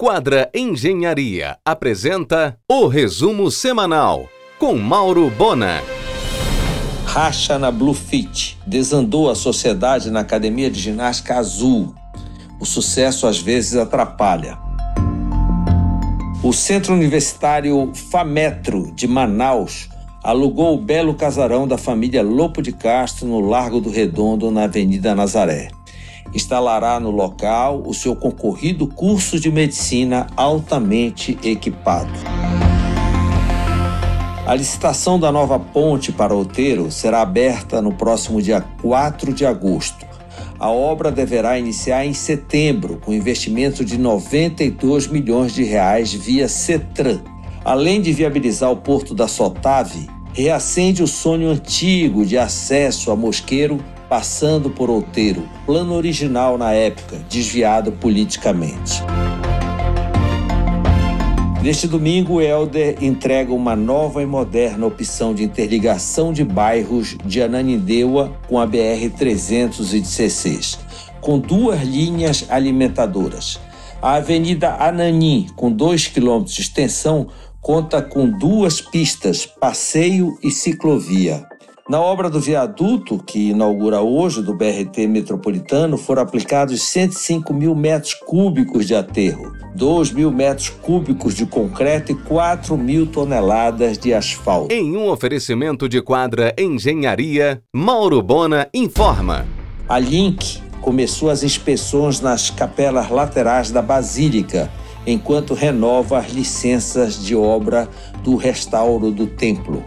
Quadra Engenharia apresenta o resumo semanal com Mauro Bona. Racha na Bluefit. Desandou a sociedade na academia de ginástica azul. O sucesso às vezes atrapalha. O Centro Universitário Fametro de Manaus alugou o belo casarão da família Lopo de Castro no Largo do Redondo, na Avenida Nazaré instalará no local o seu concorrido curso de medicina altamente equipado. A licitação da nova ponte para Outeiro será aberta no próximo dia 4 de agosto. A obra deverá iniciar em setembro, com investimento de 92 milhões de reais via CETRAN. Além de viabilizar o porto da Sotave, reacende o sonho antigo de acesso a Mosqueiro passando por Outeiro, plano original na época, desviado politicamente. Neste domingo, o Helder entrega uma nova e moderna opção de interligação de bairros de Ananindeua com a BR-316, com duas linhas alimentadoras. A Avenida Ananim, com 2 km de extensão, conta com duas pistas, passeio e ciclovia. Na obra do viaduto, que inaugura hoje, do BRT metropolitano, foram aplicados 105 mil metros cúbicos de aterro, 2 mil metros cúbicos de concreto e 4 mil toneladas de asfalto. Em um oferecimento de quadra Engenharia, Mauro Bona informa. A Link começou as inspeções nas capelas laterais da Basílica, enquanto renova as licenças de obra do restauro do templo.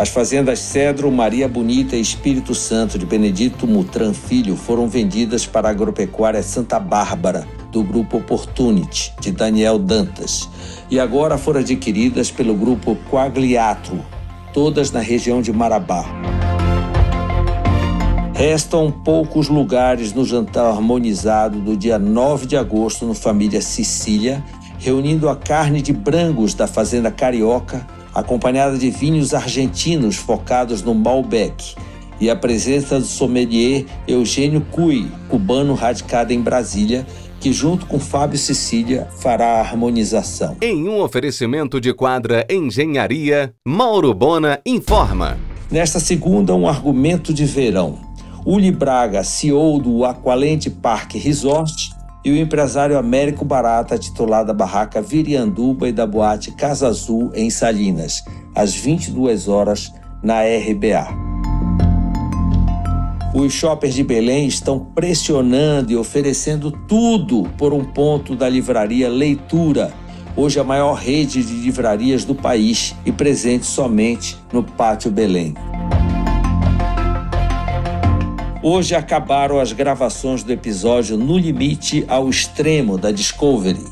As fazendas Cedro, Maria Bonita e Espírito Santo de Benedito Mutran Filho foram vendidas para a agropecuária Santa Bárbara, do grupo Opportunity, de Daniel Dantas, e agora foram adquiridas pelo grupo Quagliatro, todas na região de Marabá. Restam poucos lugares no jantar harmonizado do dia 9 de agosto no Família Sicília, reunindo a carne de brangos da Fazenda Carioca acompanhada de vinhos argentinos focados no Malbec, e a presença do sommelier Eugênio Cui, cubano radicado em Brasília, que junto com Fábio Sicília fará a harmonização. Em um oferecimento de quadra Engenharia, Mauro Bona informa. Nesta segunda, um argumento de verão. Uli Braga, CEO do Aqualente Park Resort, e o empresário Américo Barata, titular da barraca Virianduba e da boate Casa Azul, em Salinas, às 22 horas, na RBA. Os shoppers de Belém estão pressionando e oferecendo tudo por um ponto da livraria Leitura, hoje a maior rede de livrarias do país e presente somente no Pátio Belém. Hoje acabaram as gravações do episódio No Limite ao Extremo da Discovery.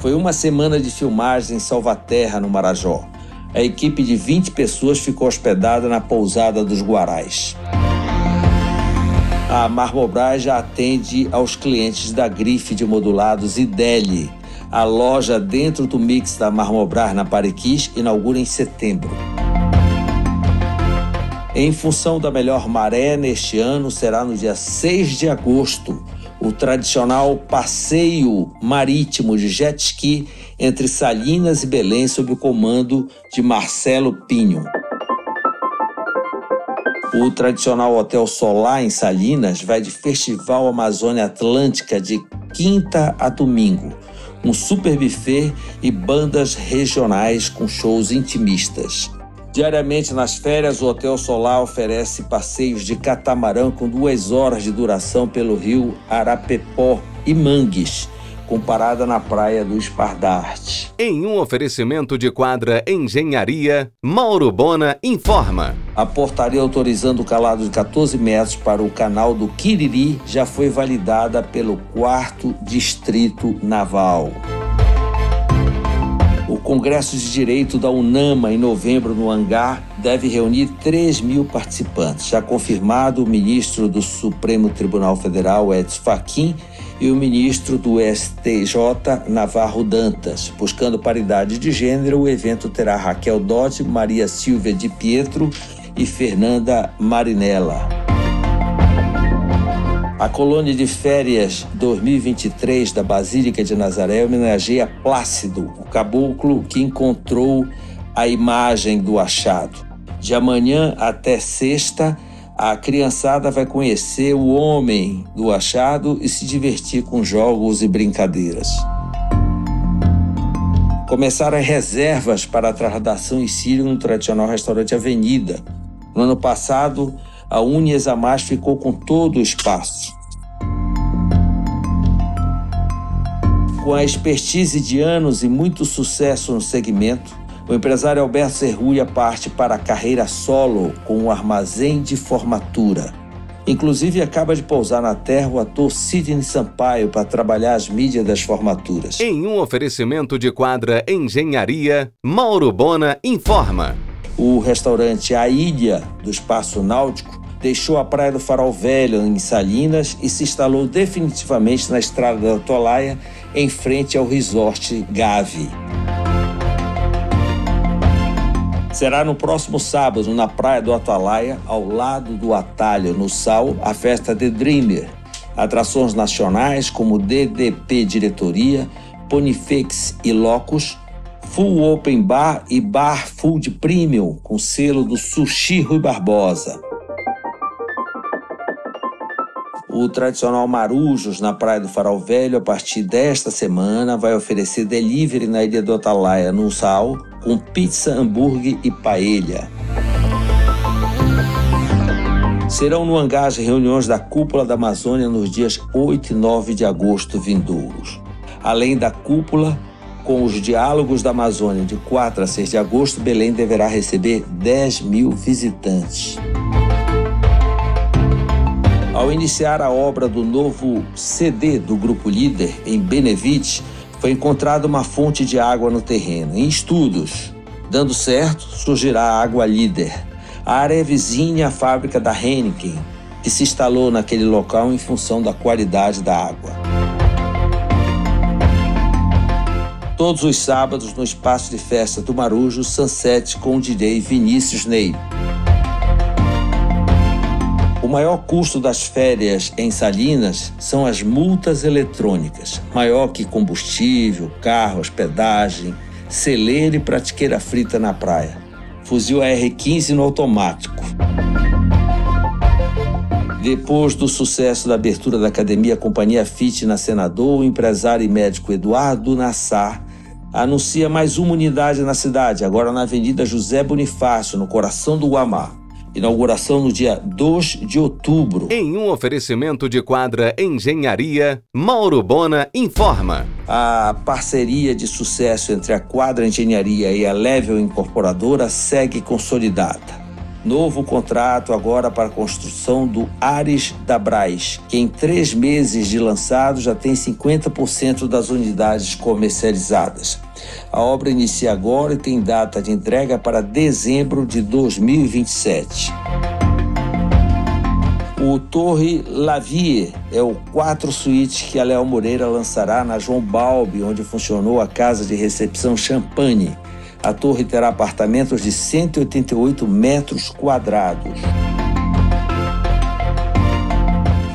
Foi uma semana de filmagem em Salvaterra, no Marajó. A equipe de 20 pessoas ficou hospedada na pousada dos Guarais. A Marmobras já atende aos clientes da grife de modulados Ideli. A loja dentro do mix da Marmobras na Pariquis inaugura em setembro. Em função da melhor maré neste ano, será no dia 6 de agosto o tradicional passeio marítimo de jet ski entre Salinas e Belém sob o comando de Marcelo Pinho. O tradicional Hotel Solar em Salinas vai de Festival Amazônia Atlântica de quinta a domingo, um super buffet e bandas regionais com shows intimistas. Diariamente nas férias, o Hotel Solar oferece passeios de catamarã com duas horas de duração pelo rio Arapepó e Mangues, com parada na praia do Espardarte. Em um oferecimento de quadra Engenharia, Mauro Bona informa. A portaria autorizando o calado de 14 metros para o canal do Quiriri já foi validada pelo 4 Distrito Naval. Congresso de Direito da UNAMA, em novembro, no Hangar, deve reunir 3 mil participantes. Já confirmado o ministro do Supremo Tribunal Federal, Edson Fachin, e o ministro do STJ, Navarro Dantas. Buscando paridade de gênero, o evento terá Raquel Dodge, Maria Silvia de Pietro e Fernanda Marinella. A colônia de férias 2023 da Basílica de Nazaré homenageia Plácido, o caboclo que encontrou a imagem do achado. De amanhã até sexta, a criançada vai conhecer o homem do achado e se divertir com jogos e brincadeiras. Começaram as reservas para a trasladação em Sírio no tradicional restaurante Avenida. No ano passado, a Unias a Mais ficou com todo o espaço. Com a expertise de anos e muito sucesso no segmento, o empresário Alberto Serruia parte para a carreira solo com um armazém de formatura. Inclusive, acaba de pousar na terra o ator Sidney Sampaio para trabalhar as mídias das formaturas. Em um oferecimento de quadra Engenharia, Mauro Bona informa. O restaurante A Ilha do Espaço Náutico deixou a Praia do Farol Velho, em Salinas, e se instalou definitivamente na Estrada da Atolaia, em frente ao Resort Gave. Será no próximo sábado, na Praia do Atalaia, ao lado do Atalho, no Sal, a festa The Dreamer. Atrações nacionais como DDP Diretoria, Ponifex e Locus, Full Open Bar e Bar Food Premium, com selo do Sushi Rui Barbosa. O tradicional Marujos na Praia do Farol Velho, a partir desta semana, vai oferecer delivery na Ilha do Atalaia, no Sal, com pizza, hambúrguer e paella. Serão no hangar as reuniões da Cúpula da Amazônia nos dias 8 e 9 de agosto vindouros. Além da cúpula, com os diálogos da Amazônia de 4 a 6 de agosto, Belém deverá receber 10 mil visitantes. Ao iniciar a obra do novo CD do Grupo Líder em Benevite, foi encontrada uma fonte de água no terreno. Em estudos, dando certo, surgirá a Água Líder. A área é vizinha à fábrica da Heineken, que se instalou naquele local em função da qualidade da água. Todos os sábados no espaço de festa do Marujo, Sunset com o DJ Vinícius Ney. O maior custo das férias em Salinas são as multas eletrônicas, maior que combustível, carro, hospedagem, celeira e pratiqueira frita na praia. Fuzil AR-15 no automático. Depois do sucesso da abertura da academia Companhia Fit na Senador, o empresário e médico Eduardo Nassar anuncia mais uma unidade na cidade, agora na Avenida José Bonifácio, no coração do Guamá. Inauguração no dia 2 de outubro. Em um oferecimento de quadra Engenharia, Mauro Bona informa. A parceria de sucesso entre a Quadra Engenharia e a Level Incorporadora segue consolidada. Novo contrato agora para a construção do Ares da Braz, que em três meses de lançado já tem 50% das unidades comercializadas. A obra inicia agora e tem data de entrega para dezembro de 2027. O Torre Lavie é o quatro suítes que a Léo Moreira lançará na João Balbi, onde funcionou a casa de recepção Champagne. A torre terá apartamentos de 188 metros quadrados.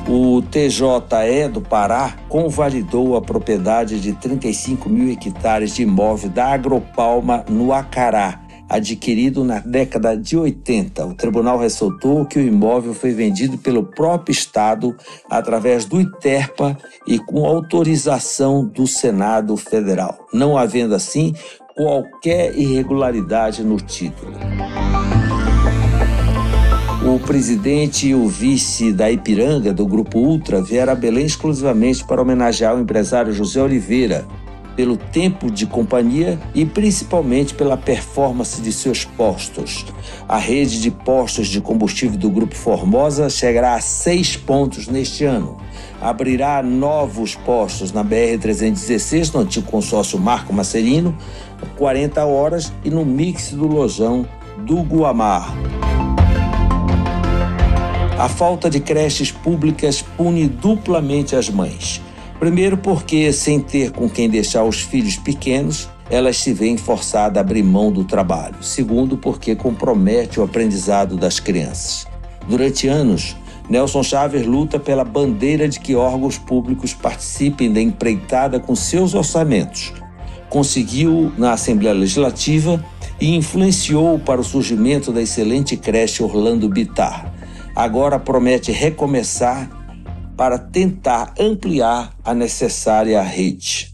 O TJE do Pará convalidou a propriedade de 35 mil hectares de imóvel da Agropalma no Acará, adquirido na década de 80. O tribunal ressaltou que o imóvel foi vendido pelo próprio Estado através do ITERPA e com autorização do Senado Federal, não havendo assim qualquer irregularidade no título. O presidente e o vice da Ipiranga, do Grupo Ultra, vieram a Belém exclusivamente para homenagear o empresário José Oliveira, pelo tempo de companhia e principalmente pela performance de seus postos. A rede de postos de combustível do Grupo Formosa chegará a seis pontos neste ano. Abrirá novos postos na BR-316, no antigo consórcio Marco Macerino, 40 horas, e no mix do Lojão do Guamar. A falta de creches públicas pune duplamente as mães. Primeiro, porque, sem ter com quem deixar os filhos pequenos, elas se veem forçadas a abrir mão do trabalho. Segundo, porque compromete o aprendizado das crianças. Durante anos, Nelson Chaves luta pela bandeira de que órgãos públicos participem da empreitada com seus orçamentos. Conseguiu na Assembleia Legislativa e influenciou para o surgimento da excelente creche Orlando Bitar. Agora promete recomeçar para tentar ampliar a necessária rede.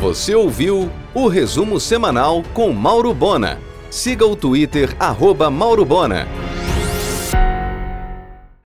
Você ouviu o resumo semanal com Mauro Bona. Siga o Twitter, arroba Mauro Bona.